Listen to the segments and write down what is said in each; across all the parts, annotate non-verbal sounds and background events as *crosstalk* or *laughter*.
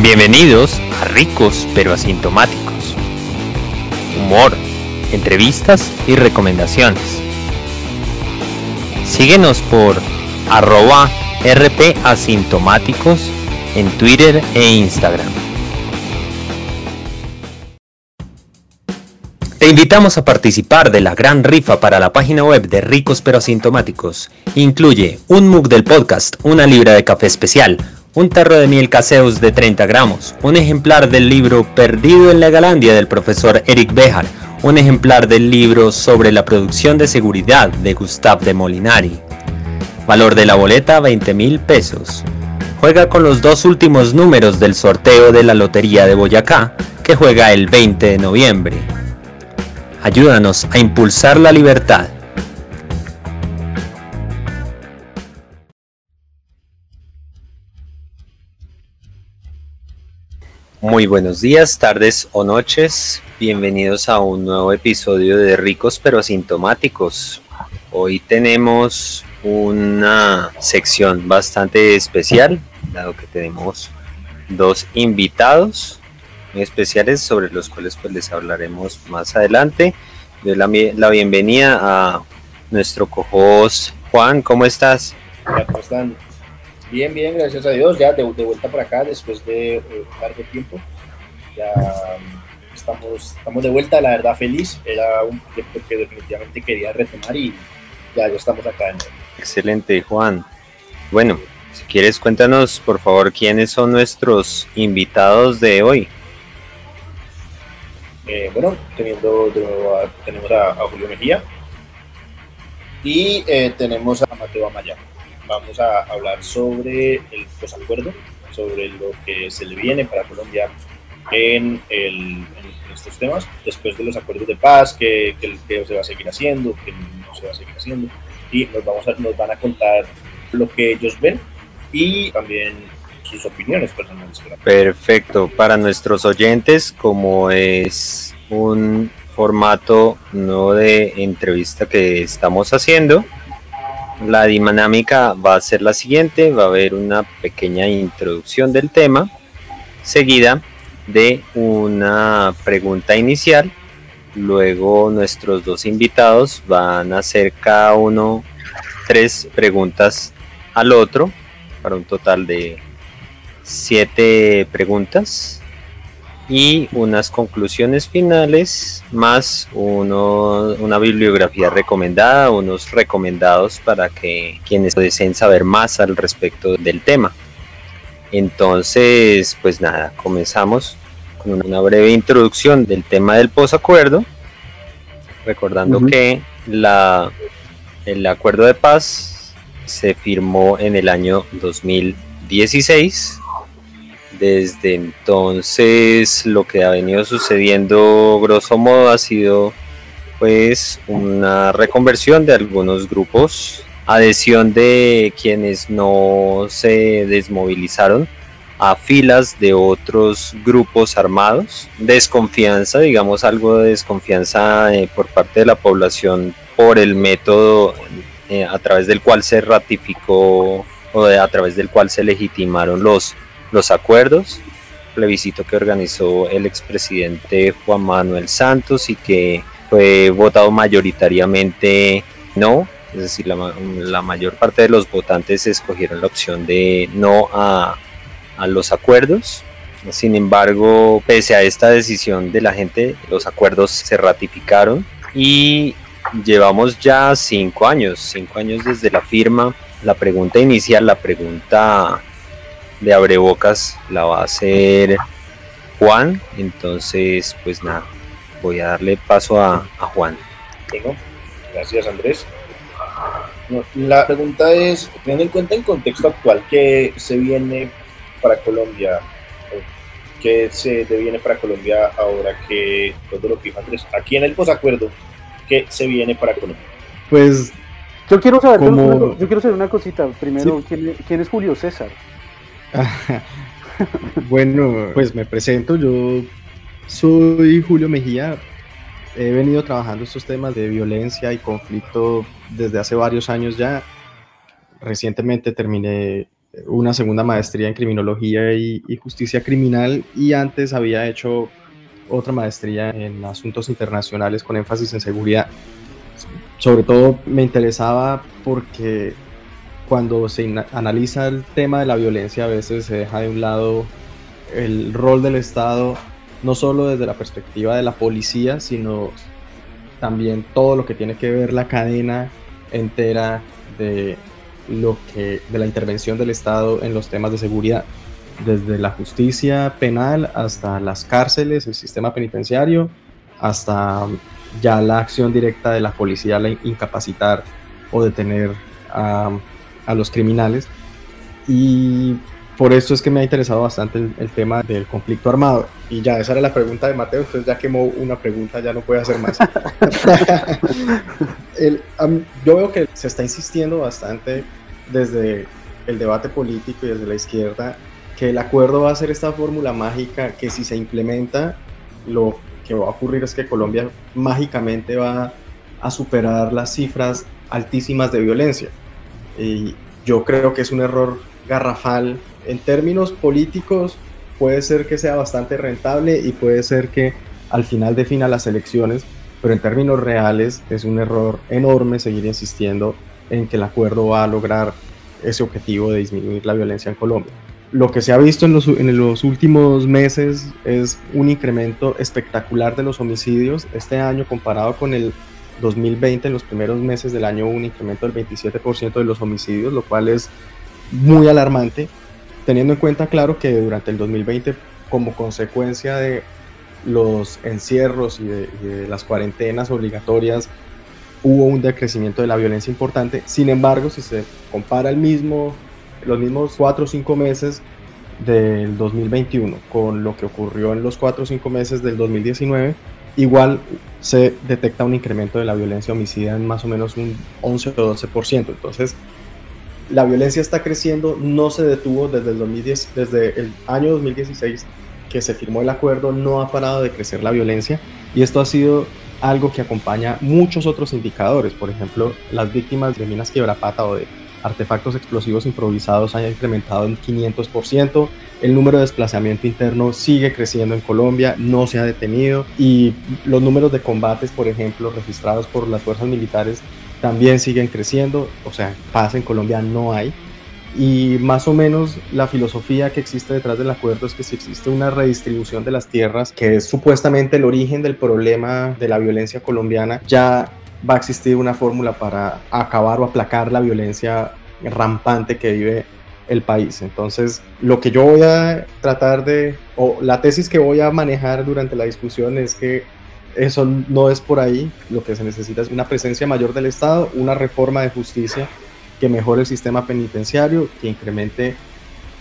Bienvenidos a Ricos pero Asintomáticos. Humor, entrevistas y recomendaciones. Síguenos por arroba rpasintomáticos en Twitter e Instagram. Te invitamos a participar de la gran rifa para la página web de Ricos pero Asintomáticos. Incluye un mug del podcast, una libra de café especial, un tarro de miel caseus de 30 gramos, un ejemplar del libro Perdido en la Galandia del profesor Eric Bejar, un ejemplar del libro sobre la producción de seguridad de Gustave de Molinari. Valor de la boleta 20 mil pesos. Juega con los dos últimos números del sorteo de la Lotería de Boyacá, que juega el 20 de noviembre. Ayúdanos a impulsar la libertad. Muy buenos días, tardes o noches. Bienvenidos a un nuevo episodio de Ricos pero Asintomáticos. Hoy tenemos una sección bastante especial, dado que tenemos dos invitados muy especiales sobre los cuales pues les hablaremos más adelante. Doy la, bienvenida a nuestro co-host Juan, ¿cómo estás? ¿Cómo? Bien, bien, gracias a Dios, ya de, vuelta por acá después de eh, un largo tiempo. Ya um, estamos, estamos de vuelta, la verdad feliz, era un proyecto que definitivamente quería retomar y ya, ya estamos acá. Excelente, Juan. Bueno, si quieres cuéntanos por favor quiénes son nuestros invitados de hoy. Eh, bueno, teniendo tenemos a, Julio Mejía y eh, tenemos a Mateo Amaya vamos a hablar sobre el posacuerdo, sobre lo que se le viene para Colombia en, estos temas, después de los acuerdos de paz, que, que, se va a seguir haciendo, que no se va a seguir haciendo, y nos, vamos a, nos van a contar lo que ellos ven y también sus opiniones personales. Perfecto, para nuestros oyentes, como es un formato no de entrevista que estamos haciendo, la dinámica va a ser la siguiente, va a haber una pequeña introducción del tema, seguida de una pregunta inicial, luego nuestros dos invitados van a hacer cada uno tres preguntas al otro, para un total de siete preguntas y unas conclusiones finales más uno, una bibliografía recomendada, unos recomendados para que quienes deseen saber más al respecto del tema. Entonces, pues nada, comenzamos con una breve introducción del tema del posacuerdo, recordando que la, el acuerdo de paz se firmó en el año 2016 desde entonces lo que ha venido sucediendo grosso modo ha sido pues una reconversión de algunos grupos, adhesión de quienes no se desmovilizaron a filas de otros grupos armados, desconfianza, digamos algo de desconfianza eh, por parte de la población por el método eh, a través del cual se ratificó o a través del cual se legitimaron los los acuerdos, plebiscito que organizó el expresidente Juan Manuel Santos y que fue votado mayoritariamente no, es decir, la, mayor parte de los votantes escogieron la opción de no a, a los acuerdos. Sin embargo, pese a esta decisión de la gente, los acuerdos se ratificaron y llevamos ya cinco años, cinco años desde la firma. La pregunta inicial, la pregunta de abrebocas la va a hacer Juan. Entonces, pues nada, voy a darle paso a, Juan. gracias Andrés. la pregunta es, teniendo en cuenta el contexto actual que se viene para Colombia, que se viene para Colombia ahora que todo lo que dijo Andrés, aquí en el posacuerdo, ¿qué se viene para Colombia? Pues yo quiero saber, yo quiero saber una cosita. Primero, ¿quién es Julio César? *laughs* bueno, pues me presento, yo soy Julio Mejía, he venido trabajando estos temas de violencia y conflicto desde hace varios años ya. Recientemente terminé una segunda maestría en criminología y, justicia criminal y antes había hecho otra maestría en asuntos internacionales con énfasis en seguridad. Sobre todo me interesaba porque cuando se analiza el tema de la violencia a veces se deja de un lado el rol del Estado, no solo desde la perspectiva de la policía, sino también todo lo que tiene que ver la cadena entera de lo que de la intervención del Estado en los temas de seguridad, desde la justicia penal hasta las cárceles, el sistema penitenciario, hasta ya la acción directa de la policía al incapacitar o detener a, a los criminales. Y por eso es que me ha interesado bastante el, tema del conflicto armado. Y ya, esa era la pregunta de Mateo, entonces ya quemó una pregunta, ya no puede hacer más. *laughs* yo veo que se está insistiendo bastante desde el debate político y desde la izquierda que el acuerdo va a ser esta fórmula mágica que si se implementa, lo que va a ocurrir es que Colombia mágicamente va a superar las cifras altísimas de violencia. Y yo creo que es un error garrafal en términos políticos puede ser que sea bastante rentable y puede ser que al final defina las elecciones, pero en términos reales es un error enorme seguir insistiendo en que el acuerdo va a lograr ese objetivo de disminuir la violencia en Colombia. Lo que se ha visto en los, en los últimos meses es un incremento espectacular de los homicidios. Este año comparado con el 2020, en los primeros meses del año, un incremento del 27% de los homicidios, lo cual es muy alarmante teniendo en cuenta, claro, que durante el 2020, como consecuencia de los encierros y de, las cuarentenas obligatorias, hubo un decrecimiento de la violencia importante. Sin embargo, si se compara el mismo, los mismos cuatro o cinco meses del 2021 con lo que ocurrió en los cuatro o cinco meses del 2019, igual se detecta un incremento de la violencia homicida en más o menos un 11 o 12%. Entonces, la violencia está creciendo, no se detuvo desde el, 2010, desde el año 2016 que se firmó el acuerdo, no ha parado de crecer la violencia y esto ha sido algo que acompaña muchos otros indicadores, por ejemplo, las víctimas de minas quiebrapata o de artefactos explosivos improvisados han incrementado en 500%, el número de desplazamiento interno sigue creciendo en Colombia, no se ha detenido y los números de combates, por ejemplo, registrados por las fuerzas militares también siguen creciendo, o sea, paz en Colombia no hay. Y más o menos la filosofía que existe detrás del acuerdo es que si existe una redistribución de las tierras, que es supuestamente el origen del problema de la violencia colombiana, ya va a existir una fórmula para acabar o aplacar la violencia rampante que vive el país. Entonces, lo que yo voy a tratar de, o la tesis que voy a manejar durante la discusión es que eso no es por ahí. Lo que se necesita es una presencia mayor del Estado, una reforma de justicia que mejore el sistema penitenciario, que incremente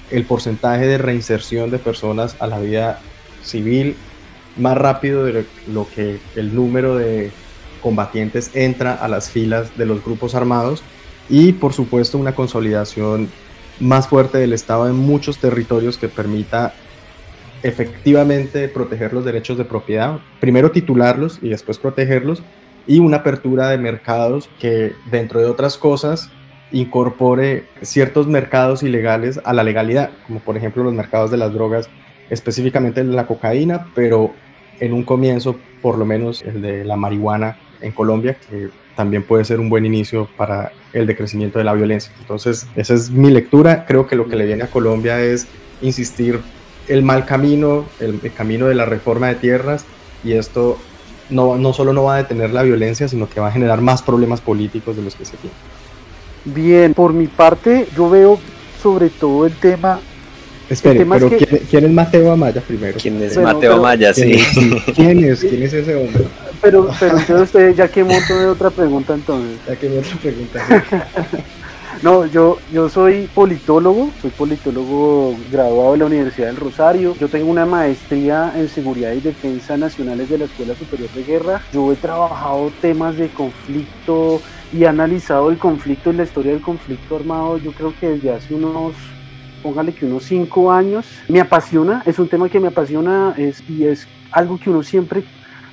el porcentaje de reinserción de personas a la vida civil más rápido de lo que el número de combatientes entra a las filas de los grupos armados y por supuesto una consolidación más fuerte del Estado en muchos territorios que permita efectivamente proteger los derechos de propiedad, primero titularlos y después protegerlos, y una apertura de mercados que, dentro de otras cosas, incorpore ciertos mercados ilegales a la legalidad, como por ejemplo los mercados de las drogas, específicamente de la cocaína, pero en un comienzo, por lo menos el de la marihuana en Colombia, que también puede ser un buen inicio para el decrecimiento de la violencia. Entonces, esa es mi lectura. Creo que lo que le viene a Colombia es insistir el mal camino, el, camino de la reforma de tierras, y esto no, no solo no va a detener la violencia, sino que va a generar más problemas políticos de los que se tienen. Bien, por mi parte, yo veo sobre todo el tema. Espere, pero ¿quién, es Mateo Amaya primero? ¿Quién es Mateo Amaya? Sí. ¿Quién es? ¿Quién es *laughs* ese hombre? Pero, pero entonces usted ya quemó de otra pregunta entonces. Ya quemó otra pregunta. *laughs* No, yo, yo soy politólogo, soy politólogo graduado de la Universidad del Rosario. Yo tengo una maestría en Seguridad y Defensa Nacionales de la Escuela Superior de Guerra. Yo he trabajado temas de conflicto y he analizado el conflicto y la historia del conflicto armado, yo creo que desde hace unos póngale que unos cinco años. Me apasiona, es un tema que me apasiona es, y es algo que uno siempre,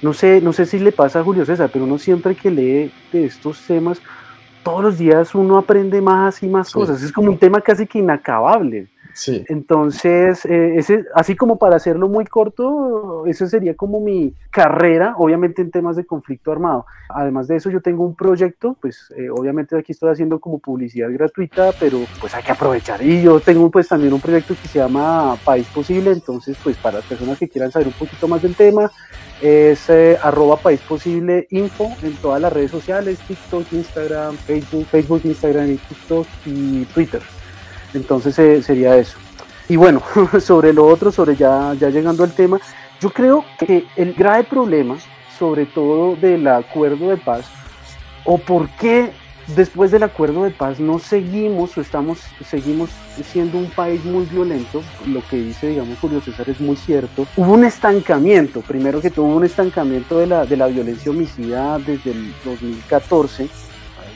no sé, no sé si le pasa a Julio César, pero uno siempre que lee de estos temas, todos los días uno aprende más y más cosas. Es como un tema casi que inacabable. Entonces, eh, ese, así como para hacerlo muy corto, esa sería como mi carrera, obviamente en temas de conflicto armado. Además de eso, yo tengo un proyecto, pues eh, obviamente aquí estoy haciendo como publicidad gratuita, pero pues hay que aprovechar. Y yo tengo pues también un proyecto que se llama País Posible, entonces pues para las personas que quieran saber un poquito más del tema, es eh, arroba País Posible Info en todas las redes sociales, TikTok, Instagram, Facebook, Facebook, Instagram y TikTok y Twitter. Entonces eh, sería eso. Y bueno, *laughs* sobre lo otro, sobre ya, ya llegando al tema, yo creo que el grave problema, sobre todo del acuerdo de paz, o por qué después del acuerdo de paz no seguimos o estamos seguimos siendo un país muy violento, lo que dice digamos Julio César es muy cierto. Hubo un estancamiento, primero que todo un estancamiento de la, de la violencia homicida desde el 2014,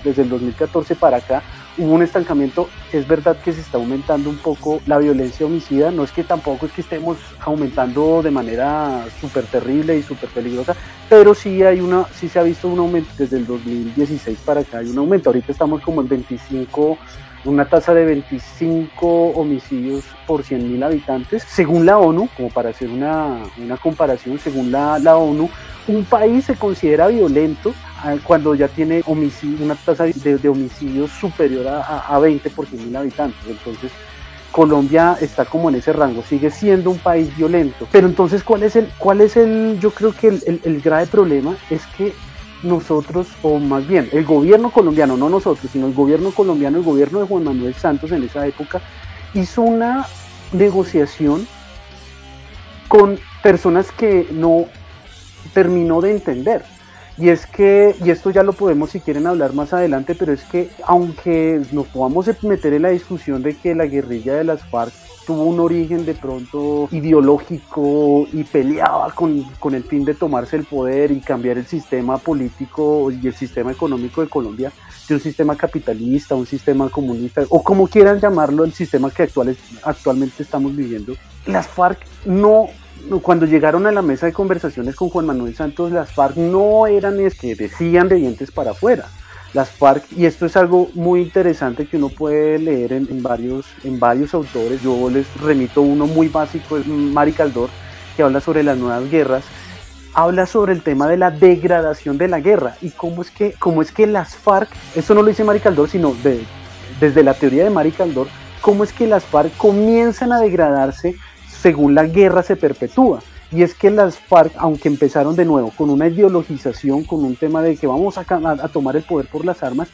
desde el 2014 para acá, hubo un estancamiento. Es verdad que se está aumentando un poco la violencia homicida, no es que tampoco es que estemos aumentando de manera súper terrible y súper peligrosa, pero sí hay una, sí se ha visto un aumento desde el 2016 para acá, hay un aumento. Ahorita estamos como en 25 una tasa de 25 homicidios por 100.000 habitantes. Según la ONU, como para hacer una, una comparación, según la, la, ONU, un país se considera violento cuando ya tiene una tasa de, homicidios superior a, a 20 por 100.000 habitantes. Entonces, Colombia está como en ese rango, sigue siendo un país violento. Pero entonces, ¿cuál es el, cuál es el, yo creo que el, el, el grave problema es que nosotros, o más bien el gobierno colombiano, no nosotros, sino el gobierno colombiano, el gobierno de Juan Manuel Santos en esa época, hizo una negociación con personas que no terminó de entender. Y es que, y esto ya lo podemos si quieren hablar más adelante, pero es que aunque nos podamos meter en la discusión de que la guerrilla de las FARC tuvo un origen de pronto ideológico y peleaba con, con, el fin de tomarse el poder y cambiar el sistema político y el sistema económico de Colombia de un sistema capitalista, un sistema comunista, o como quieran llamarlo, el sistema que actual, actualmente estamos viviendo. Las FARC no cuando llegaron a la mesa de conversaciones con Juan Manuel Santos, las FARC no eran es que decían de dientes para afuera. Las FARC, y esto es algo muy interesante que uno puede leer en, varios, en varios autores, yo les remito uno muy básico, es Mari Caldor, que habla sobre las nuevas guerras, habla sobre el tema de la degradación de la guerra y cómo es que, cómo es que las FARC, esto no lo dice Mari Caldor, sino de, desde la teoría de Mari Caldor, cómo es que las FARC comienzan a degradarse según la guerra se perpetúa. Y es que las FARC, aunque empezaron de nuevo con una ideologización, con un tema de que vamos a, tomar el poder por las armas,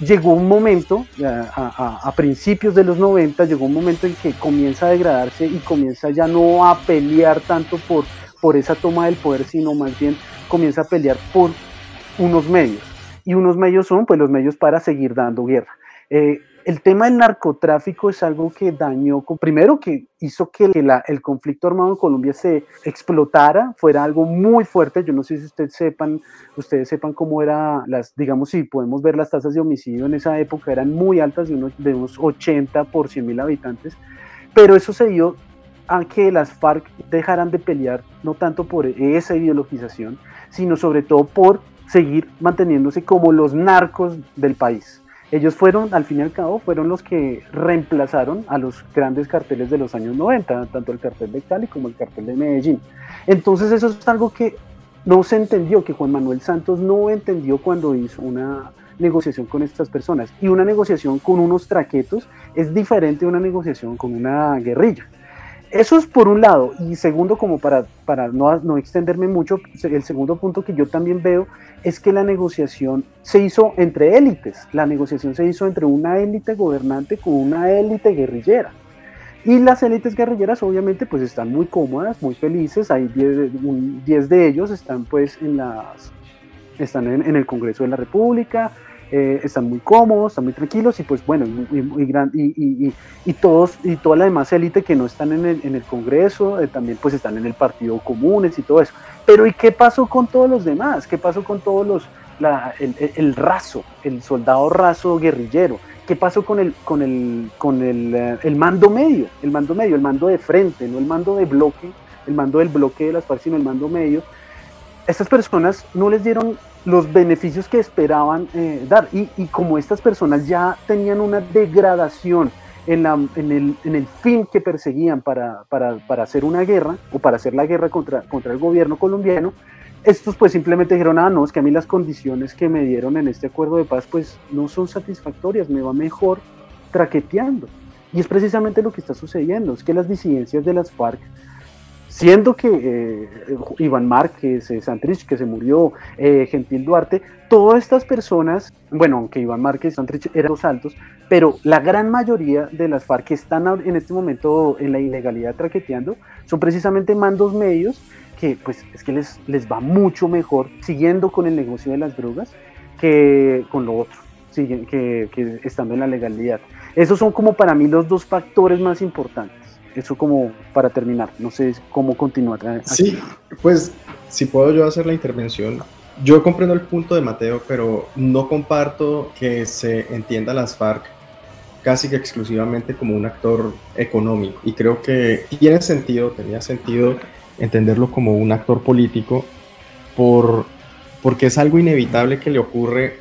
llegó un momento, a, principios de los 90, llegó un momento en que comienza a degradarse y comienza ya no a pelear tanto por, por esa toma del poder, sino más bien comienza a pelear por unos medios. Y unos medios son pues los medios para seguir dando guerra. Eh, el tema del narcotráfico es algo que dañó, primero que hizo que el conflicto armado en Colombia se explotara, fuera algo muy fuerte. Yo no sé si ustedes sepan, ustedes sepan cómo era las, digamos, si podemos ver las tasas de homicidio en esa época eran muy altas, de unos, de unos 80 por 100 mil habitantes, pero eso se dio a que las FARC dejaran de pelear no tanto por esa ideologización, sino sobre todo por seguir manteniéndose como los narcos del país. Ellos fueron, al fin y al cabo, fueron los que reemplazaron a los grandes carteles de los años 90, tanto el cartel de Cali como el cartel de Medellín. Entonces eso es algo que no se entendió, que Juan Manuel Santos no entendió cuando hizo una negociación con estas personas. Y una negociación con unos traquetos es diferente a una negociación con una guerrilla. Eso es por un lado. Y segundo, como para, para no, no, extenderme mucho, el segundo punto que yo también veo es que la negociación se hizo entre élites. La negociación se hizo entre una élite gobernante con una élite guerrillera. Y las élites guerrilleras obviamente pues están muy cómodas, muy felices. Hay 10 de ellos están pues en las están en, en el Congreso de la República, eh, están muy cómodos, están muy tranquilos y pues bueno, y, y, y, todos y toda la demás élite que no están en el, en el Congreso, eh, también pues están en el Partido Comunes y todo eso. Pero ¿y qué pasó con todos los demás? ¿Qué pasó con todos los, la, el, el, raso, el soldado raso guerrillero? ¿Qué pasó con el, con el, con el, eh, el mando medio? El mando medio, el mando de frente, no el mando de bloque, el mando del bloque de las FARC, sino el mando medio. Estas personas no les dieron los beneficios que esperaban eh, dar. Y, como estas personas ya tenían una degradación en, el, fin que perseguían para, hacer una guerra o para hacer la guerra contra, contra el gobierno colombiano, estos pues simplemente dijeron, ah, no, es que a mí las condiciones que me dieron en este acuerdo de paz pues no son satisfactorias, me va mejor traqueteando. Y es precisamente lo que está sucediendo, es que las disidencias de las FARC siendo que eh, Iván Márquez, eh, Santrich, que se murió, eh, Gentil Duarte, todas estas personas, bueno, aunque Iván Márquez y Santrich eran los altos, pero la gran mayoría de las FARC que están en este momento en la ilegalidad traqueteando son precisamente mandos medios que pues es que les, les va mucho mejor siguiendo con el negocio de las drogas que con lo otro, que, que estando en la legalidad. Esos son como para mí los dos factores más importantes. Eso como para terminar, no sé cómo continuar. Sí, pues si puedo yo hacer la intervención. Yo comprendo el punto de Mateo, pero no comparto que se entienda las FARC casi que exclusivamente como un actor económico. Y creo que tiene sentido, tenía sentido entenderlo como un actor político por, porque es algo inevitable que le ocurre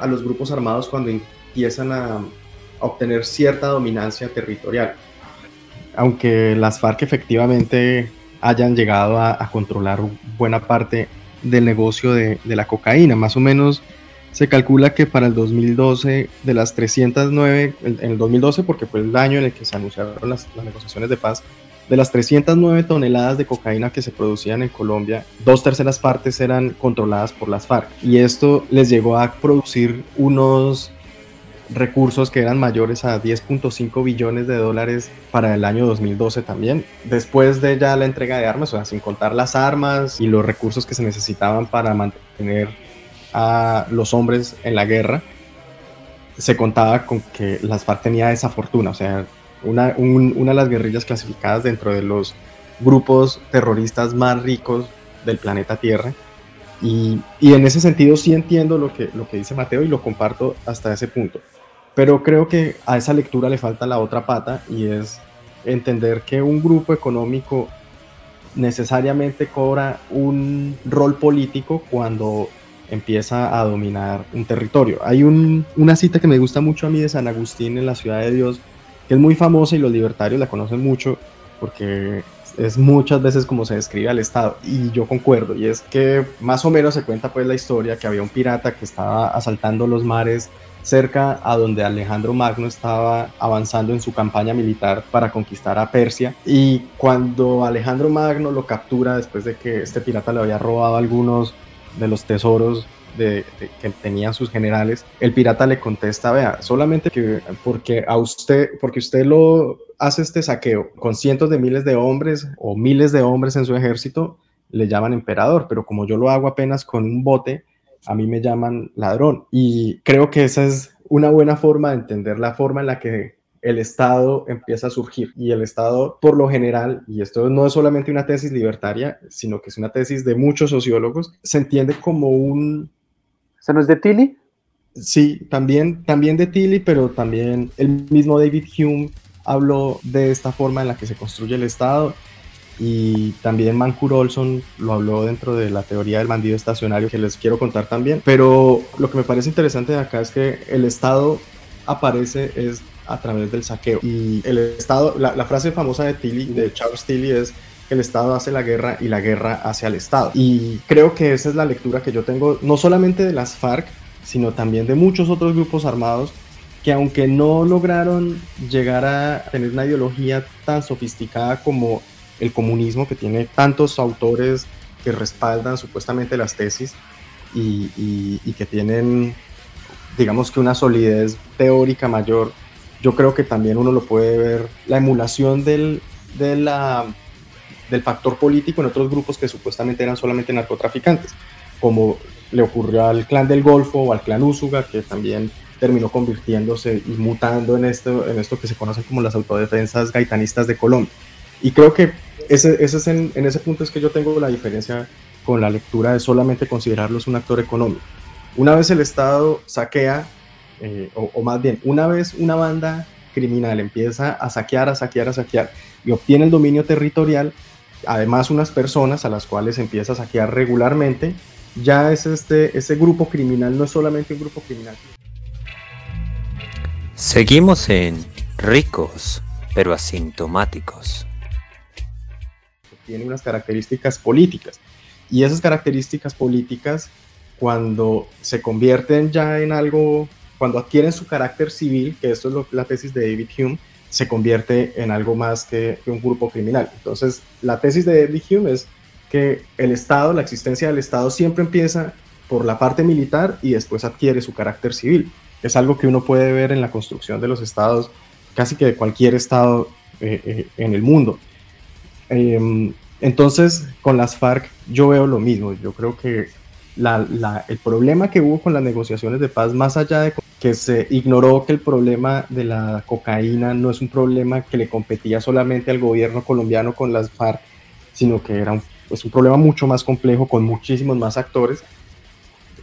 a los grupos armados cuando empiezan a, a obtener cierta dominancia territorial aunque las FARC efectivamente hayan llegado a, controlar buena parte del negocio de, la cocaína. Más o menos se calcula que para el 2012, de las 309, en el 2012 porque fue el año en el que se anunciaron las, negociaciones de paz, de las 309 toneladas de cocaína que se producían en Colombia, dos terceras partes eran controladas por las FARC. Y esto les llegó a producir unos recursos que eran mayores a 10.5 billones de dólares para el año 2012 también. Después de ya la entrega de armas, o sea, sin contar las armas y los recursos que se necesitaban para mantener a los hombres en la guerra, se contaba con que las FARC tenía esa fortuna, o sea, una, una de las guerrillas clasificadas dentro de los grupos terroristas más ricos del planeta Tierra. Y, y, en ese sentido sí entiendo lo que, lo que dice Mateo y lo comparto hasta ese punto. Pero creo que a esa lectura le falta la otra pata y es entender que un grupo económico necesariamente cobra un rol político cuando empieza a dominar un territorio. Hay una cita que me gusta mucho a mí de San Agustín en la Ciudad de Dios, que es muy famosa y los libertarios la conocen mucho porque es muchas veces como se describe al Estado y yo concuerdo y es que más o menos se cuenta pues la historia que había un pirata que estaba asaltando los mares cerca a donde Alejandro Magno estaba avanzando en su campaña militar para conquistar a Persia. Y cuando Alejandro Magno lo captura después de que este pirata le había robado algunos de los tesoros que tenían sus generales, el pirata le contesta, vea, solamente que porque a usted, porque usted lo hace este saqueo con cientos de miles de hombres o miles de hombres en su ejército, le llaman emperador, pero como yo lo hago apenas con un bote, a mí me llaman ladrón. Y creo que esa es una buena forma de entender la forma en la que el Estado empieza a surgir. Y el Estado, por lo general, y esto no es solamente una tesis libertaria, sino que es una tesis de muchos sociólogos, se entiende como un... ¿Se no es de Tilly? Sí, también, también de Tilly, pero también el mismo David Hume habló de esta forma en la que se construye el Estado y también Mancur Olson lo habló dentro de la teoría del bandido estacionario que les quiero contar también. Pero lo que me parece interesante de acá es que el Estado aparece es a través del saqueo. Y el Estado, la, frase famosa de Tilly, de Charles Tilly es el Estado hace la guerra y la guerra hace al Estado. Y creo que esa es la lectura que yo tengo, no solamente de las FARC, sino también de muchos otros grupos armados que aunque no lograron llegar a tener una ideología tan sofisticada como el comunismo, que tiene tantos autores que respaldan supuestamente las tesis y, que tienen, digamos que una solidez teórica mayor, yo creo que también uno lo puede ver, la emulación del, del factor político en otros grupos que supuestamente eran solamente narcotraficantes, como le ocurrió al clan del Golfo o al clan Úsuga, que también terminó convirtiéndose y mutando en esto, en esto que se conoce como las autodefensas gaitanistas de Colombia. Y creo que ese, ese es en, ese punto es que yo tengo la diferencia con la lectura de solamente considerarlos un actor económico. Una vez el Estado saquea, eh, o, más bien, una vez una banda criminal empieza a saquear, a saquear, a saquear y obtiene el dominio territorial, además unas personas a las cuales empieza a saquear regularmente, ya es este, ese grupo criminal, no es solamente un grupo criminal. Seguimos en ricos, pero asintomáticos. Tiene unas características políticas. Y esas características políticas, cuando se convierten ya en algo, cuando adquieren su carácter civil, que esto es lo, la tesis de David Hume, se convierte en algo más que, un grupo criminal. Entonces, la tesis de David Hume es que el Estado, la existencia del Estado siempre empieza por la parte militar y después adquiere su carácter civil. Es algo que uno puede ver en la construcción de los estados, casi que de cualquier estado eh, eh, en el mundo. Em, entonces, con las FARC yo veo lo mismo. Yo creo que el problema que hubo con las negociaciones de paz, más allá de que se ignoró que el problema de la cocaína no es un problema que le competía solamente al gobierno colombiano con las FARC, sino que era un es un problema mucho más complejo con muchísimos más actores,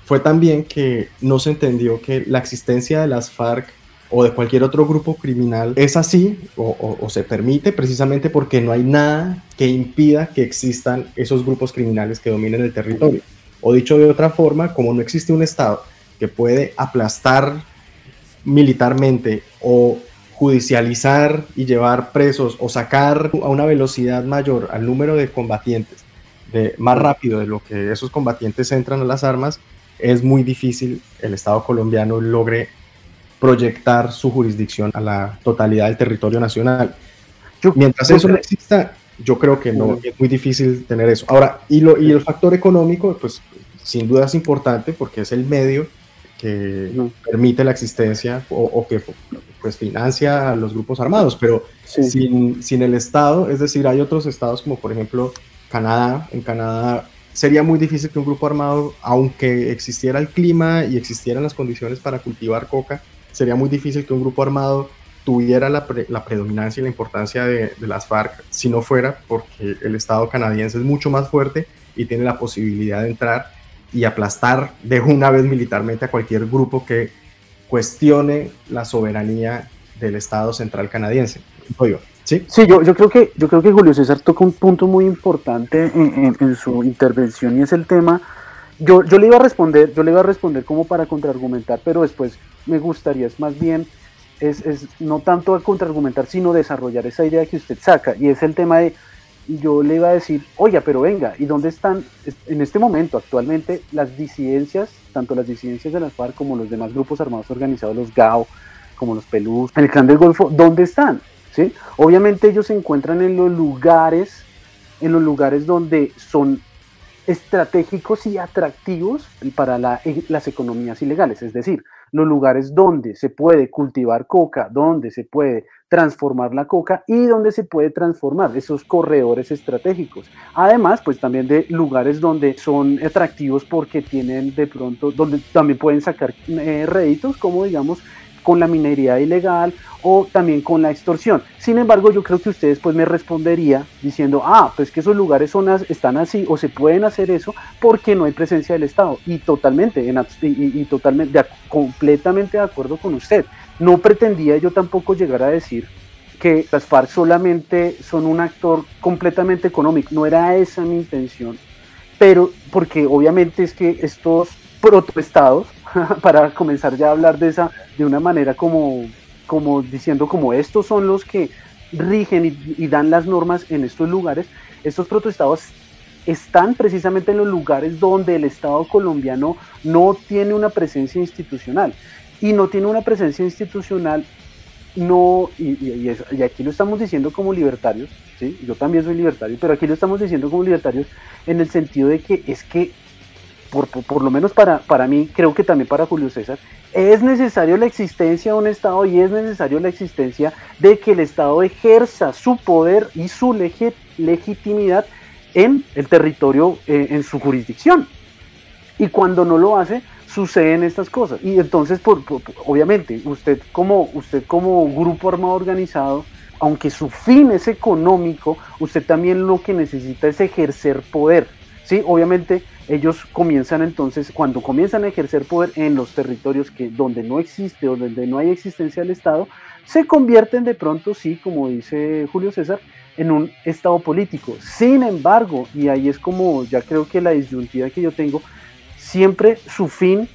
fue también que no se entendió que la existencia de las FARC o de cualquier otro grupo criminal es así o, se permite precisamente porque no hay nada que impida que existan esos grupos criminales que dominen el territorio. O dicho de otra forma, como no existe un Estado que puede aplastar militarmente o judicializar y llevar presos o sacar a una velocidad mayor al número de combatientes de, más rápido de lo que esos combatientes entran a las armas, es muy difícil el Estado colombiano logre proyectar su jurisdicción a la totalidad del territorio nacional. Mientras eso no exista, yo creo que no, es muy difícil tener eso. Ahora, y, lo, y el factor económico, pues sin duda es importante porque es el medio que permite la existencia o, que pues financia a los grupos armados, pero sin, sin el Estado, es decir, hay otros estados como por ejemplo Canadá, en Canadá sería muy difícil que un grupo armado, aunque existiera el clima y existieran las condiciones para cultivar coca, sería muy difícil que un grupo armado tuviera la, predominancia y la importancia de, las FARC si no fuera porque el Estado canadiense es mucho más fuerte y tiene la posibilidad de entrar y aplastar de una vez militarmente a cualquier grupo que cuestione la soberanía del Estado central canadiense. Sí, sí yo, yo, creo que, yo creo que Julio César toca un punto muy importante en, su intervención y es el tema. Yo, yo le iba a responder, yo le iba a responder como para contraargumentar, pero después me gustaría, es más bien, es, es no tanto contraargumentar, sino desarrollar esa idea que usted saca, y es el tema de, yo le iba a decir, oye, pero venga, ¿y dónde están en este momento actualmente las disidencias, tanto las disidencias de las FARC como los demás grupos armados organizados, los GAO, como los PELUS, el Clan del Golfo, ¿dónde están? Obviamente ellos se encuentran en los lugares, en los lugares donde son estratégicos y atractivos para las economías ilegales, es decir, los lugares donde se puede cultivar coca, donde se puede transformar la coca y donde se puede transformar esos corredores estratégicos. Además, pues también de lugares donde son atractivos porque tienen de pronto, donde también pueden sacar eh, réditos, como digamos con la minería ilegal o también con la extorsión. Sin embargo, yo creo que ustedes pues me respondería diciendo, ah, pues que esos lugares son están así o se pueden hacer eso porque no hay presencia del Estado. Y totalmente, y, totalmente, completamente de acuerdo con usted. No pretendía yo tampoco llegar a decir que las FARC solamente son un actor completamente económico. No era esa mi intención. Pero porque obviamente es que estos protoestados *laughs* para comenzar ya a hablar de esa de una manera como, como diciendo como estos son los que rigen y, dan las normas en estos lugares, estos protoestados están precisamente en los lugares donde el Estado colombiano no tiene una presencia institucional. Y no tiene una presencia institucional, no, y, y, aquí lo estamos diciendo como libertarios, ¿sí? yo también soy libertario, pero aquí lo estamos diciendo como libertarios en el sentido de que es que por, lo menos para, para mí, creo que también para Julio César, es necesario la existencia de un Estado y es necesario la existencia de que el Estado ejerza su poder y su legitimidad en el territorio, eh, en su jurisdicción. Y cuando no lo hace, suceden estas cosas. Y entonces, obviamente, usted como, usted como grupo armado organizado, aunque su fin es económico, usted también lo que necesita es ejercer poder. ¿Sí? Obviamente, ellos comienzan entonces, cuando comienzan a ejercer poder en los territorios que, donde no existe o donde no hay existencia del Estado, se convierten de pronto, sí, como dice Julio César, en un Estado político. Sin embargo, y ahí es como ya creo que la disyuntiva que yo tengo, siempre su fin,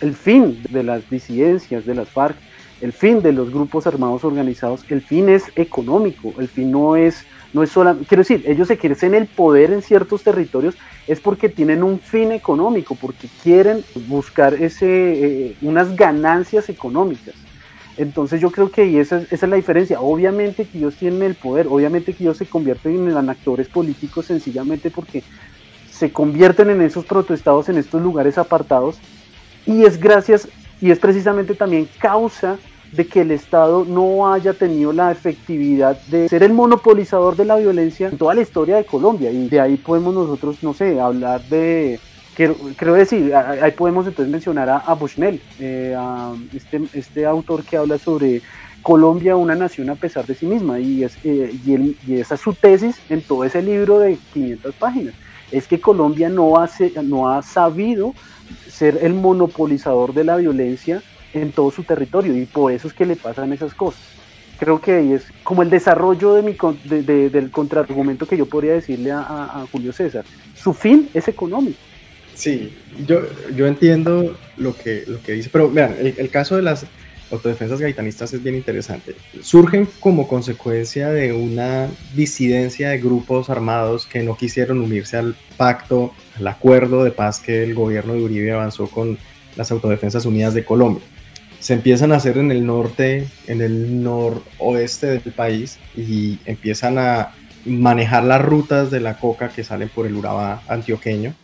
el fin de las disidencias de las FARC, el fin de los grupos armados organizados, el fin es económico, el fin no es, no es solamente, quiero decir, ellos se quieren el poder en ciertos territorios, es porque tienen un fin económico, porque quieren buscar ese, eh, unas ganancias económicas. Entonces yo creo que esa, esa, es la diferencia. Obviamente que ellos tienen el poder, obviamente que ellos se convierten en actores políticos sencillamente porque se convierten en esos protestados en estos lugares apartados y es gracias y es precisamente también causa de que el Estado no haya tenido la efectividad de ser el monopolizador de la violencia en toda la historia de Colombia. Y de ahí podemos nosotros, no sé, hablar de Quiero, decir, ahí podemos entonces mencionar a, Bushnell, eh, este, este autor que habla sobre Colombia, una nación a pesar de sí misma, y, es, eh, y, y, esa es su tesis en todo ese libro de 500 páginas, es que Colombia no, hace, no ha sabido ser el monopolizador de la violencia en todo su territorio, y por eso es que le pasan esas cosas. Creo que ahí es como el desarrollo de mi, del contraargumento que yo podría decirle a, a Julio César. Su fin es económico Sí, yo, yo entiendo lo que, lo que dice, pero vean, el, caso de las autodefensas gaitanistas es bien interesante. Surgen como consecuencia de una disidencia de grupos armados que no quisieron unirse al pacto, al acuerdo de paz que el gobierno de Uribe avanzó con las Autodefensas Unidas de Colombia. Se empiezan a hacer en el norte, en el noroeste del país y empiezan a manejar las rutas de la coca que salen por el Urabá antioqueño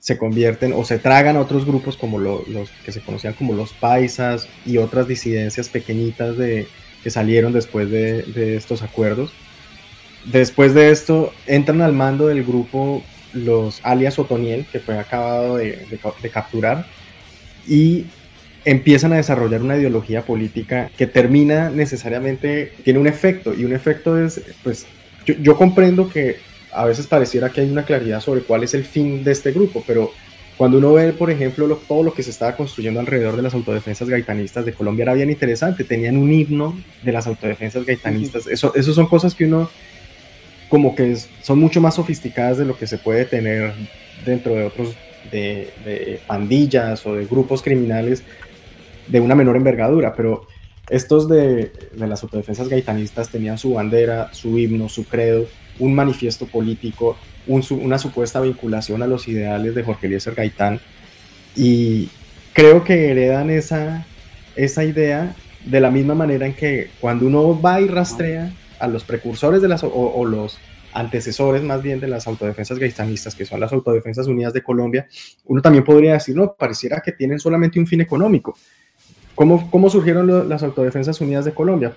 se convierten o se tragan a otros grupos como los que se conocían como los paisas y otras disidencias pequeñitas de, que salieron después de, estos acuerdos. Después de esto entran al mando del grupo los alias Otoniel, que fue acabado de, capturar, y empiezan a desarrollar una ideología política que termina necesariamente, tiene un efecto, y un efecto es, pues, yo comprendo que a veces pareciera que hay una claridad sobre cuál es el fin de este grupo, pero cuando uno ve, por ejemplo, todo lo que se estaba construyendo alrededor de las autodefensas gaitanistas de Colombia era bien interesante, tenían un himno de las autodefensas gaitanistas, eso, eso son cosas que uno como que son mucho más sofisticadas de lo que se puede tener dentro de otros, de, pandillas o de grupos criminales de una menor envergadura, pero estos de, de las autodefensas gaitanistas tenían su bandera, su himno, su credo, un manifiesto político, una supuesta vinculación a los ideales de Jorge Eliezer Gaitán. Y creo que heredan esa, esa idea de la misma manera en que cuando uno va y rastrea a los precursores de las, o, los antecesores más bien de las autodefensas gaitanistas, que son las Autodefensas Unidas de Colombia, uno también podría decir, no, pareciera que tienen solamente un fin económico. ¿Cómo, cómo surgieron las Autodefensas Unidas de Colombia?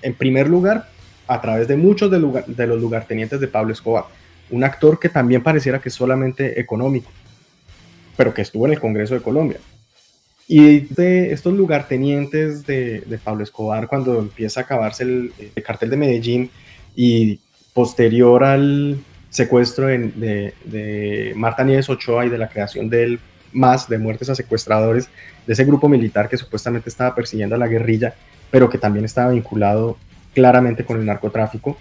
En primer lugar, a través de muchos de, los lugartenientes de Pablo Escobar. Un actor que también pareciera que es solamente económico, pero que estuvo en el Congreso de Colombia. Y de estos lugartenientes de, de Pablo Escobar, cuando empieza a acabarse el, cartel de Medellín y posterior al secuestro de, de, Marta Nieves Ochoa y de la creación del MAS, de muertes a secuestradores, de ese grupo militar que supuestamente estaba persiguiendo a la guerrilla, pero que también estaba vinculado claramente con el narcotráfico.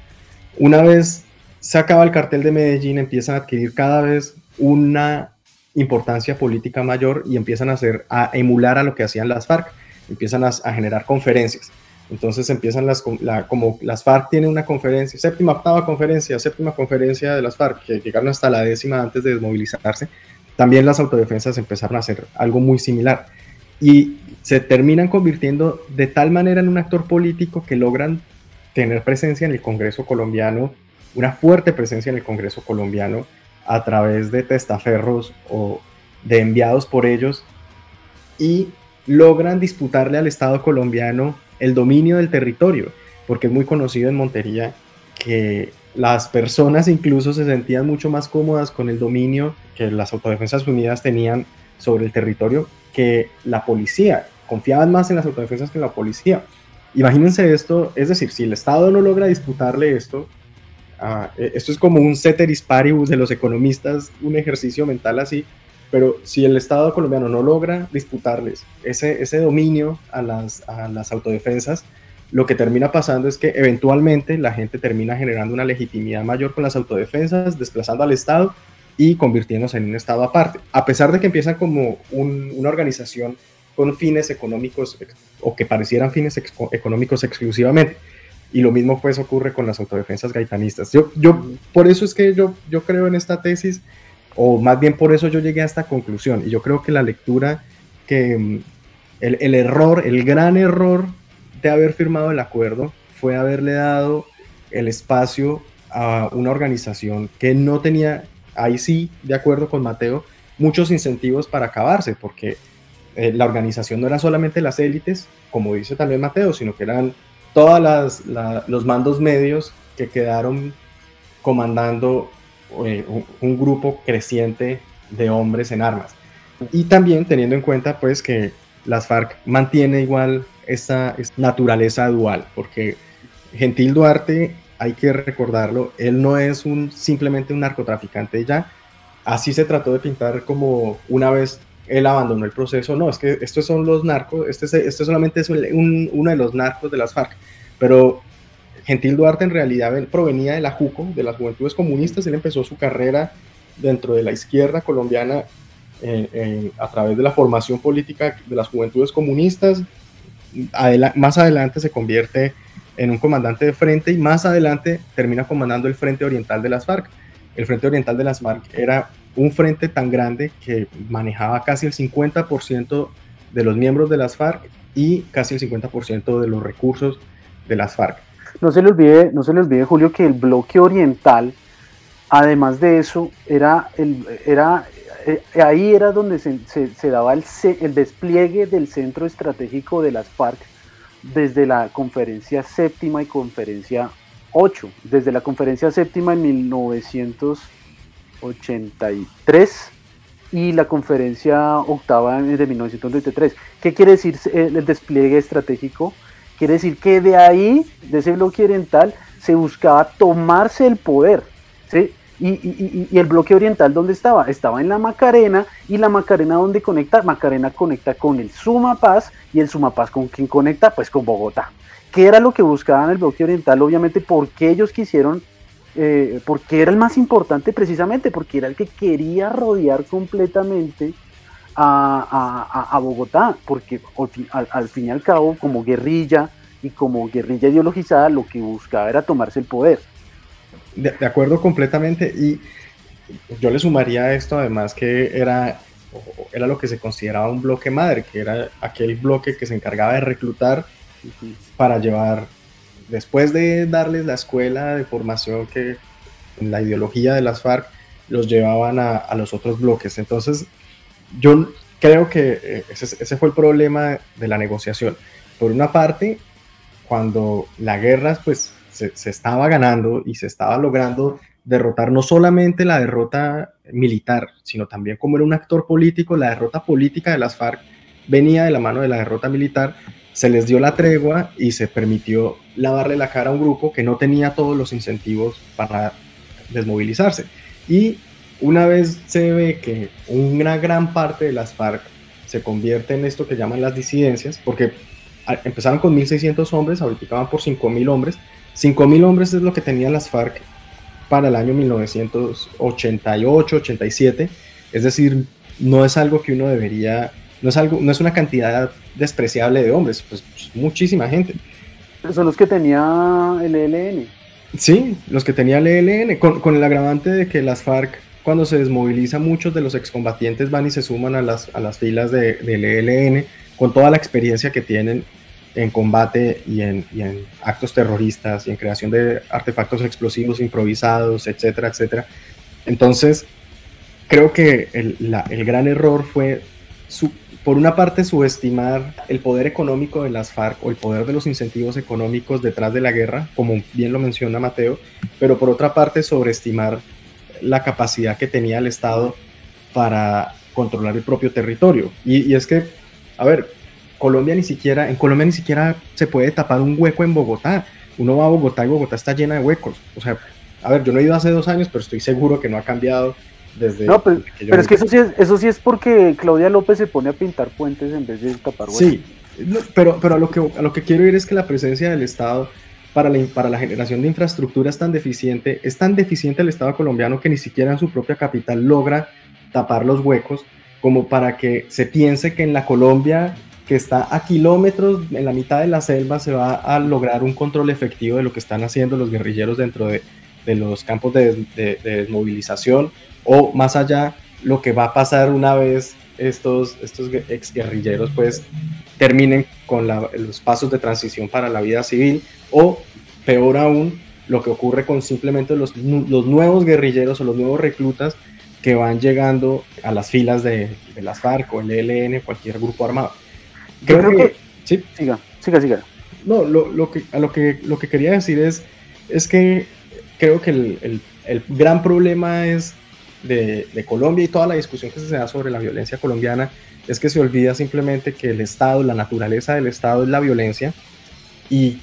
Una vez se acaba el cartel de Medellín, empiezan a adquirir cada vez una importancia política mayor y empiezan a, hacer, a emular a lo que hacían las FARC, empiezan a, generar conferencias. Entonces empiezan las, como las FARC tienen una conferencia, séptima, octava conferencia, séptima conferencia de las FARC, que llegaron hasta la décima antes de desmovilizarse, también las autodefensas empezaron a hacer algo muy similar. Y se terminan convirtiendo de tal manera en un actor político que logran tener presencia en el Congreso colombiano, una fuerte presencia en el Congreso colombiano a través de testaferros o de enviados por ellos y logran disputarle al Estado colombiano el dominio del territorio, porque es muy conocido en Montería que las personas incluso se sentían mucho más cómodas con el dominio que las Autodefensas Unidas tenían sobre el territorio que la policía, confiaban más en las autodefensas que en la policía. Imagínense esto, es decir, si el Estado no logra disputarle esto, ah, e, esto es como un ceteris paribus de los economistas, un ejercicio mental así, pero si el Estado colombiano no logra disputarles ese, ese dominio a las, a las autodefensas, lo que termina pasando es que eventualmente la gente termina generando una legitimidad mayor con las autodefensas, desplazando al Estado y convirtiéndose en un Estado aparte, a pesar de que empiezan como una organización con fines económicos o que parecieran fines económicos exclusivamente. Y lo mismo pues ocurre con las autodefensas gaitanistas. Yo, yo, por eso es que yo, yo creo en esta tesis, o más bien por eso yo llegué a esta conclusión. Y yo creo que la lectura, que mm, el, el error, el gran error de haber firmado el acuerdo fue haberle dado el espacio a una organización que no tenía, ahí sí, de acuerdo con Mateo, muchos incentivos para acabarse, porque eh, la organización no era solamente las élites, como dice también Mateo, sino que eran todos los mandos medios que quedaron comandando eh, un, grupo creciente de hombres en armas. Y también teniendo en cuenta pues que las FARC mantiene igual esta, naturaleza dual, porque Gentil Duarte, hay que recordarlo, él no es un, simplemente un narcotraficante ya, así se trató de pintar como una vez él abandonó el proceso. No, es que estos son los narcos, este, este solamente es uno de los narcos de las FARC. Pero Gentil Duarte en realidad provenía de la JUCO, de las Juventudes Comunistas. Él empezó su carrera dentro de la izquierda colombiana a través de la formación política de las Juventudes Comunistas. más adelante se convierte en un comandante de frente y más adelante termina comandando el Frente Oriental de las FARC. El Frente Oriental de las FARC era un frente tan grande que manejaba casi el 50% de los miembros de las FARC y casi el 50% de los recursos de las FARC. No se le olvide, no se le olvide Julio, que el bloque oriental, además de eso, era, el, era eh, ahí era donde se, se, daba el, el despliegue del centro estratégico de las FARC desde la conferencia séptima y conferencia 8. Desde la conferencia séptima en 1900 83 y la conferencia octava de 1993. ¿Qué quiere decir el despliegue estratégico? Quiere decir que de ahí, de ese bloque oriental, se buscaba tomarse el poder. ¿sí? Y, el bloque oriental, ¿dónde estaba? Estaba en la Macarena, y la Macarena, ¿dónde conecta? Macarena conecta con el Sumapaz, y el Sumapaz con quién conecta? Pues con Bogotá. ¿Qué era lo que buscaban el bloque oriental? Obviamente, porque ellos quisieron eh, porque era el más importante precisamente, porque era el que quería rodear completamente a, Bogotá, porque al, fin y al cabo, como guerrilla y como guerrilla ideologizada, lo que buscaba era tomarse el poder. De, acuerdo completamente, y yo le sumaría a esto además que era, era lo que se consideraba un bloque madre, que era aquel bloque que se encargaba de reclutar para llevar después de darles la escuela de formación que en la ideología de las FARC los llevaban a, los otros bloques. Entonces, yo creo que eh, ese, fue el problema de la negociación. Por una parte, cuando la guerra pues, se, estaba ganando y se estaba logrando derrotar no solamente la derrota militar, sino también como era un actor político, la derrota política de las FARC venía de la mano de la derrota militar, se les dio la tregua y se permitió lavarle la cara a un grupo que no tenía todos los incentivos para desmovilizarse. Y una vez se ve que una gran parte de las FARC se convierte en esto que llaman las disidencias, porque empezaron con 1.600 hombres, ahorita van por 5.000 hombres. 5.000 hombres es lo que tenían las FARC para el año 1988-87, es decir, no es algo que uno debería no es, algo, no es una cantidad despreciable de hombres, pues, pues muchísima gente. Son los que tenía el ELN. Sí, los que tenía el ELN, con, el agravante de que las FARC, cuando se desmoviliza, muchos de los excombatientes van y se suman a las, a las filas de, del ELN, con toda la experiencia que tienen en combate y en, y actos terroristas y en creación de artefactos explosivos improvisados, etcétera, etcétera. Entonces, creo que el, gran error fue por una parte, subestimar el poder económico de las FARC o el poder de los incentivos económicos detrás de la guerra, como bien lo menciona Mateo, pero por otra parte, sobreestimar la capacidad que tenía el Estado para controlar el propio territorio. Y, es que, a ver, Colombia ni siquiera, en Colombia ni siquiera se puede tapar un hueco en Bogotá. Uno va a Bogotá y Bogotá está llena de huecos. O sea, a ver, yo no he ido hace dos años, pero estoy seguro que no ha cambiado no, pero, es que eso sí es, eso sí es porque Claudia López se pone a pintar puentes en vez de tapar Sí, pero, pero a, lo que, a lo que quiero ir es que la presencia del Estado para la, para la generación de infraestructura es tan deficiente, es tan deficiente el Estado colombiano que ni siquiera en su propia capital logra tapar los huecos como para que se piense que en la Colombia que está a kilómetros en la mitad de la selva se va a lograr un control efectivo de lo que están haciendo los guerrilleros dentro de, de los campos de, de, desmovilización o más allá lo que va a pasar una vez estos, estos exguerrilleros pues terminen con los pasos de transición para la vida civil o peor aún lo que ocurre con simplemente los, los nuevos guerrilleros o los nuevos reclutas que van llegando a las filas de, de las FARC o el ELN, cualquier grupo armado. Creo, que, Sí. Siga, siga, siga. No, lo, lo, que, a lo, que, lo que quería decir es, es que creo que el, el, el gran problema es de, de, Colombia y toda la discusión que se da sobre la violencia colombiana es que se olvida simplemente que el Estado, la naturaleza del Estado es la violencia y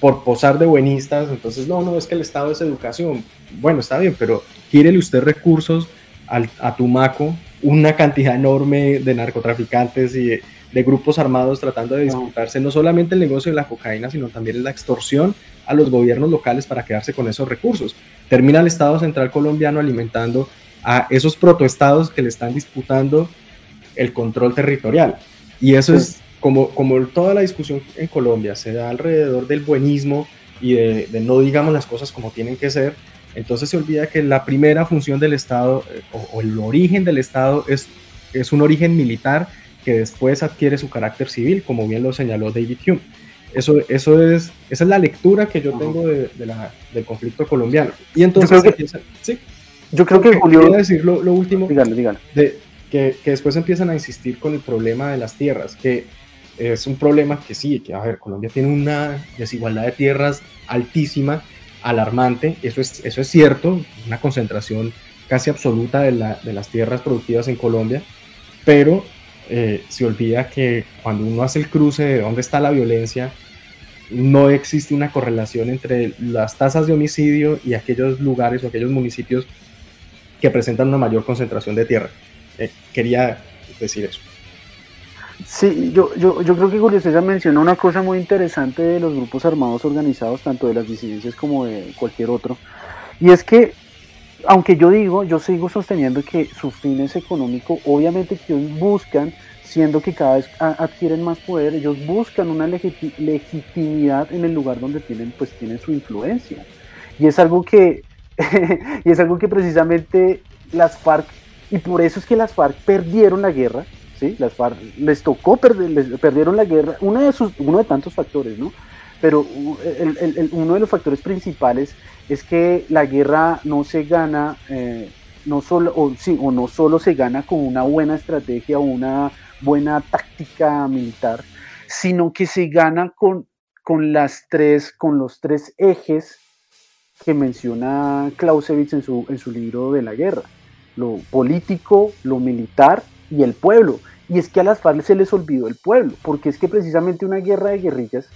por posar de buenistas, entonces no, no, es que el Estado es educación. Bueno, está bien, pero gírele usted recursos a Tumaco una cantidad enorme de narcotraficantes y de, grupos armados tratando de disputarse no solamente el negocio de la cocaína, sino también la extorsión a los gobiernos locales para quedarse con esos recursos. Termina el Estado Central colombiano alimentando a esos protoestados que le están disputando el control territorial. Y eso es como, como toda la discusión en Colombia se da alrededor del buenismo y de, de no digamos las cosas como tienen que ser, entonces se olvida que la primera función del Estado eh, o, el origen del Estado es, es un origen militar que después adquiere su carácter civil, como bien lo señaló David Hume. Eso, eso es, esa es la lectura que yo tengo de, la, del conflicto colombiano. Y entonces yo creo que, ¿sí? yo creo que Julio... Quería decir lo, último, dígale, dígale. De, que, que, después empiezan a insistir con el problema de las tierras, que es un problema que sí, que a ver, Colombia tiene una desigualdad de tierras altísima, alarmante, eso es, eso es cierto, una concentración casi absoluta de, la, de las tierras productivas en Colombia, pero eh, se olvida que cuando uno hace el cruce de dónde está la violencia, no existe una correlación entre las tasas de homicidio y aquellos lugares o aquellos municipios que presentan una mayor concentración de tierra. Eh, quería decir eso. Sí, yo, yo, yo creo que Julio César mencionó una cosa muy interesante de los grupos armados organizados, tanto de las disidencias como de cualquier otro, y es que, aunque yo digo, yo sigo sosteniendo que sus fines económicos, obviamente que ellos buscan, siendo que cada vez adquieren más poder, ellos buscan una legitimidad en el lugar donde tienen, pues, tienen su influencia. Y es algo que, *laughs* y es algo que precisamente las FARC, y por eso es que las FARC perdieron la guerra, las FARC les tocó, perder, perdieron la guerra, uno de, sus, uno de tantos factores, ¿no? Pero uno de los factores principales es que la guerra no se gana, eh, no solo, o, sí, o no solo se gana con una buena estrategia o una buena táctica militar, sino que se gana con, con, las tres, con los tres ejes que menciona Clausewitz en su, en su libro de la guerra, lo político, lo militar y el pueblo. Y es que a las FARC se les olvidó el pueblo, porque es que precisamente una guerra de guerrillas,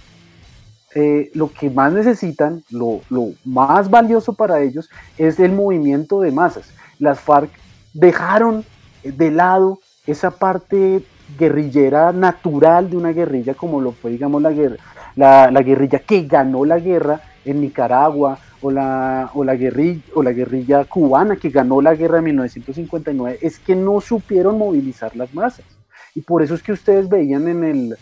eh, lo que más necesitan, lo, más valioso para ellos, es el movimiento de masas. Las FARC dejaron de lado esa parte guerrillera natural de una guerrilla, como lo fue, digamos, la, guerra, la, la guerrilla que ganó la guerra en Nicaragua, o la, o la, guerrilla, o la guerrilla cubana que ganó la guerra de 1959, es que no supieron movilizar las masas. Y por eso es que ustedes veían en el,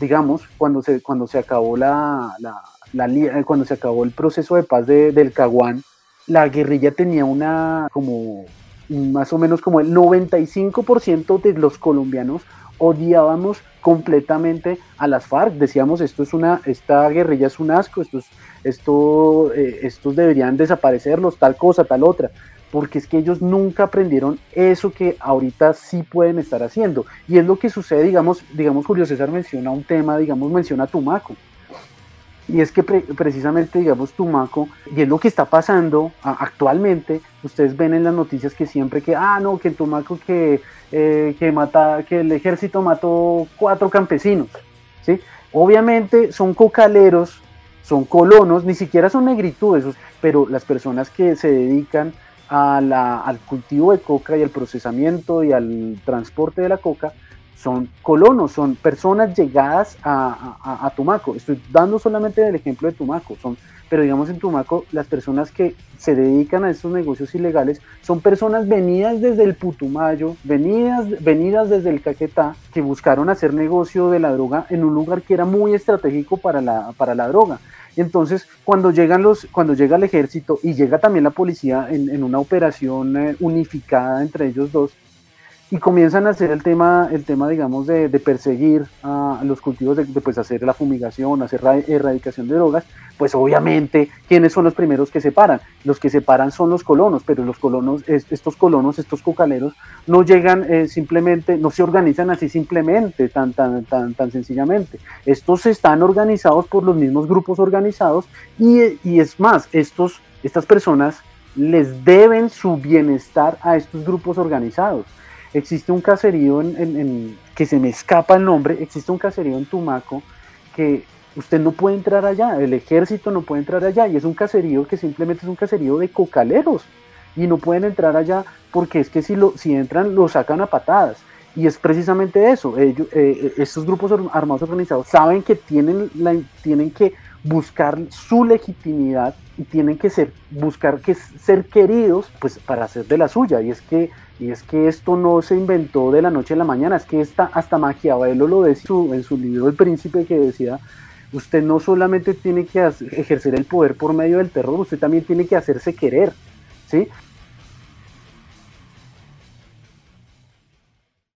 digamos, cuando se, cuando se acabó la, la, cuando se acabó el proceso de paz del Caguán, la guerrilla tenía una como más o menos como el 95% de los colombianos odiábamos completamente a las FARC. Decíamos, esto es una, esta guerrilla es un asco, estos, esto, eh, estos deberían desaparecerlos, tal cosa, tal otra porque es que ellos nunca aprendieron eso que ahorita sí pueden estar haciendo. Y es lo que sucede, digamos, digamos Julio César menciona un tema, digamos, menciona Tumaco. Y es que precisamente, digamos, Tumaco, y es lo que está pasando actualmente, ustedes ven en las noticias que siempre que, ah, no, que en Tumaco que, eh, que, mata, que el ejército mató cuatro campesinos, ¿sí? Obviamente son cocaleros, son colonos, ni siquiera son negritudes, pero las personas que se dedican al cultivo de coca y al procesamiento y al transporte de la coca son colonos, son personas llegadas a, Tumaco. Estoy dando solamente el ejemplo de Tumaco, son, pero digamos en Tumaco las personas que se dedican a estos negocios ilegales son personas venidas desde el Putumayo, venidas, venidas desde el Caquetá, que buscaron hacer negocio de la droga en un lugar que era muy estratégico para la, para la droga. Entonces, cuando llegan los, cuando llega el ejército y llega también la policía en, una operación eh, unificada entre ellos dos, y comienzan a hacer el tema, el tema digamos, de, perseguir a los cultivos, de, pues, hacer la fumigación, hacer la erradicación de drogas, pues obviamente, ¿quiénes son los primeros que se paran? Los que se paran son los colonos, pero los colonos, estos colonos, estos cocaleros, no llegan eh, simplemente, no se organizan así simplemente, tan, tan, tan, tan sencillamente. Estos están organizados por los mismos grupos organizados y, y es más, estos, estas personas les deben su bienestar a estos grupos organizados Existe un caserío en, que se me escapa el nombre, existe un caserío en Tumaco que usted no puede entrar allá, el ejército no puede entrar allá y es un caserío que simplemente es un caserío de cocaleros y no pueden entrar allá porque es que si, lo, si entran lo sacan a patadas. Y es precisamente eso, ellos, eh, estos grupos armados organizados saben que tienen, la, tienen que buscar su legitimidad y tienen que ser, buscar que ser queridos pues para hacer de la suya. Y es que, y es que esto no se inventó de la noche a la mañana, es que esta, hasta Maquiavelo lo decía en su libro El Príncipe que decía, usted no solamente tiene que ejercer el poder por medio del terror, usted también tiene que hacerse querer. ¿Sí?